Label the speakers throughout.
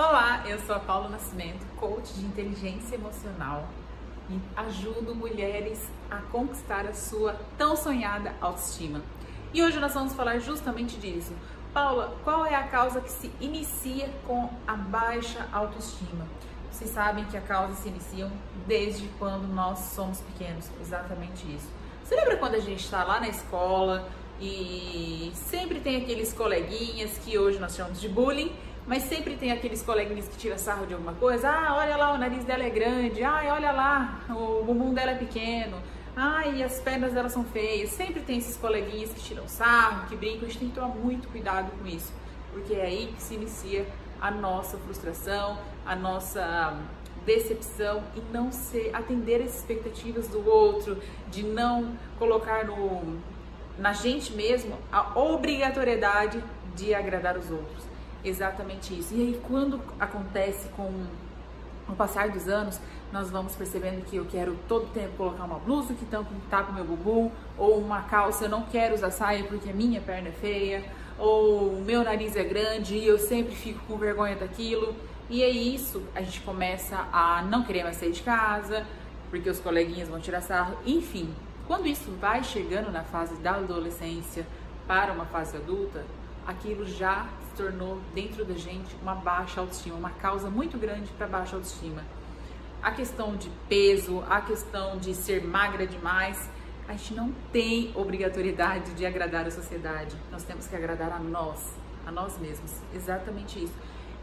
Speaker 1: Olá, eu sou a Paula Nascimento, coach de inteligência emocional e ajudo mulheres a conquistar a sua tão sonhada autoestima. E hoje nós vamos falar justamente disso. Paula, qual é a causa que se inicia com a baixa autoestima? Vocês sabem que a causa se inicia desde quando nós somos pequenos, exatamente isso. Você lembra quando a gente está lá na escola e sempre tem aqueles coleguinhas que hoje nós chamamos de bullying mas sempre tem aqueles coleguinhas que tiram sarro de alguma coisa. Ah, olha lá, o nariz dela é grande. Ai, olha lá, o bumbum dela é pequeno. Ai, as pernas dela são feias. Sempre tem esses coleguinhas que tiram sarro, que brincam. A gente tem que tomar muito cuidado com isso, porque é aí que se inicia a nossa frustração, a nossa decepção e não ser atender as expectativas do outro, de não colocar no na gente mesmo a obrigatoriedade de agradar os outros. Exatamente isso. E aí, quando acontece com o passar dos anos, nós vamos percebendo que eu quero todo tempo colocar uma blusa que tá com meu bumbum, ou uma calça, eu não quero usar saia porque a minha perna é feia, ou o meu nariz é grande e eu sempre fico com vergonha daquilo. E é isso, a gente começa a não querer mais sair de casa, porque os coleguinhas vão tirar sarro, enfim. Quando isso vai chegando na fase da adolescência para uma fase adulta, aquilo já se tornou dentro da gente uma baixa autoestima, uma causa muito grande para baixa autoestima. A questão de peso, a questão de ser magra demais, a gente não tem obrigatoriedade de agradar a sociedade. Nós temos que agradar a nós, a nós mesmos. Exatamente isso.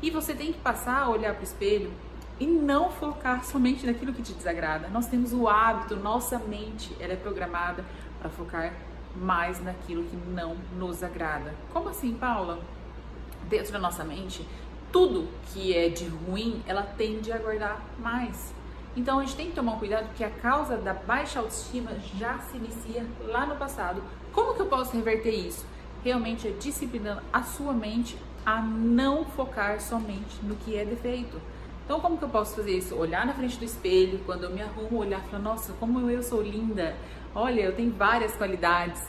Speaker 1: E você tem que passar a olhar para o espelho e não focar somente naquilo que te desagrada. Nós temos o hábito, nossa mente, ela é programada para focar mais naquilo que não nos agrada. Como assim, Paula? Dentro da nossa mente, tudo que é de ruim, ela tende a guardar mais. Então a gente tem que tomar cuidado porque a causa da baixa autoestima já se inicia lá no passado. Como que eu posso reverter isso? Realmente é disciplinando a sua mente a não focar somente no que é defeito. Então, como que eu posso fazer isso? Olhar na frente do espelho, quando eu me arrumo, olhar e falar: Nossa, como eu sou linda! Olha, eu tenho várias qualidades.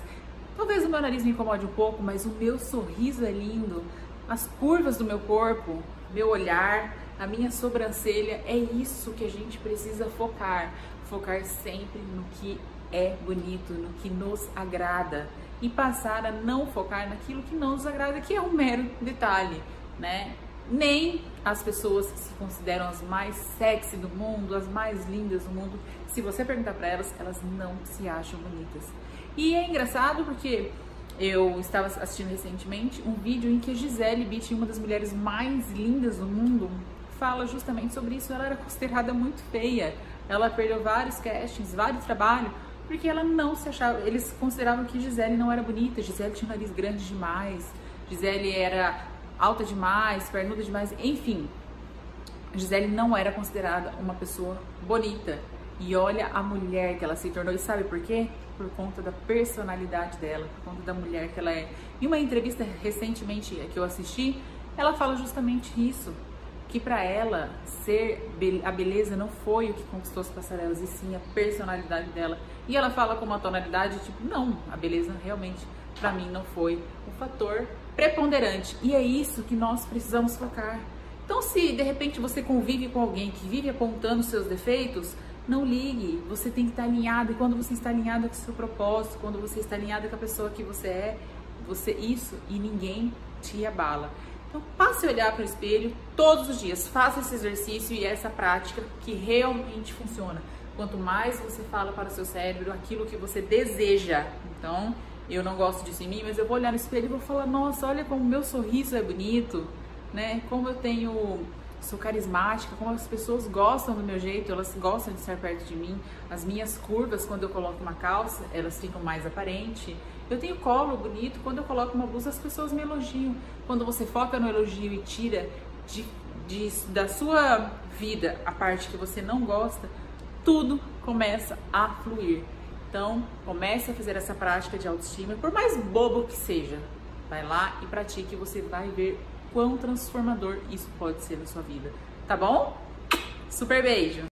Speaker 1: Talvez o meu nariz me incomode um pouco, mas o meu sorriso é lindo. As curvas do meu corpo, meu olhar, a minha sobrancelha, é isso que a gente precisa focar. Focar sempre no que é bonito, no que nos agrada e passar a não focar naquilo que não nos agrada, que é um mero detalhe, né? Nem as pessoas que se consideram as mais sexy do mundo, as mais lindas do mundo, se você perguntar para elas, elas não se acham bonitas. E é engraçado porque eu estava assistindo recentemente um vídeo em que a Gisele Bündchen, uma das mulheres mais lindas do mundo, fala justamente sobre isso. Ela era considerada muito feia. Ela perdeu vários castings, vários trabalhos, porque ela não se achava. Eles consideravam que Gisele não era bonita. Gisele tinha um nariz grande demais. Gisele era alta demais, pernuda demais, enfim. Gisele não era considerada uma pessoa bonita. E olha a mulher que ela se tornou. E sabe por quê? Por conta da personalidade dela, por conta da mulher que ela é. Em uma entrevista recentemente que eu assisti, ela fala justamente isso. Que para ela ser a beleza não foi o que conquistou as passarelas, e sim a personalidade dela. E ela fala com uma tonalidade tipo, não, a beleza realmente para mim não foi o fator preponderante. E é isso que nós precisamos focar. Então, se de repente você convive com alguém que vive apontando seus defeitos, não ligue. Você tem que estar alinhado. E quando você está alinhado com o seu propósito, quando você está alinhado com a pessoa que você é, você isso e ninguém te abala. Então, passe a olhar para o espelho todos os dias. Faça esse exercício e essa prática que realmente funciona. Quanto mais você fala para o seu cérebro aquilo que você deseja. Então, eu não gosto disso em mim, mas eu vou olhar no espelho e vou falar, nossa, olha como meu sorriso é bonito, né? Como eu tenho sou carismática, como as pessoas gostam do meu jeito, elas gostam de estar perto de mim. As minhas curvas, quando eu coloco uma calça, elas ficam mais aparentes. Eu tenho colo bonito, quando eu coloco uma blusa, as pessoas me elogiam. Quando você foca no elogio e tira de, de, da sua vida a parte que você não gosta, tudo começa a fluir. Então, comece a fazer essa prática de autoestima, por mais bobo que seja. Vai lá e pratique, você vai ver quão transformador isso pode ser na sua vida. Tá bom? Super beijo!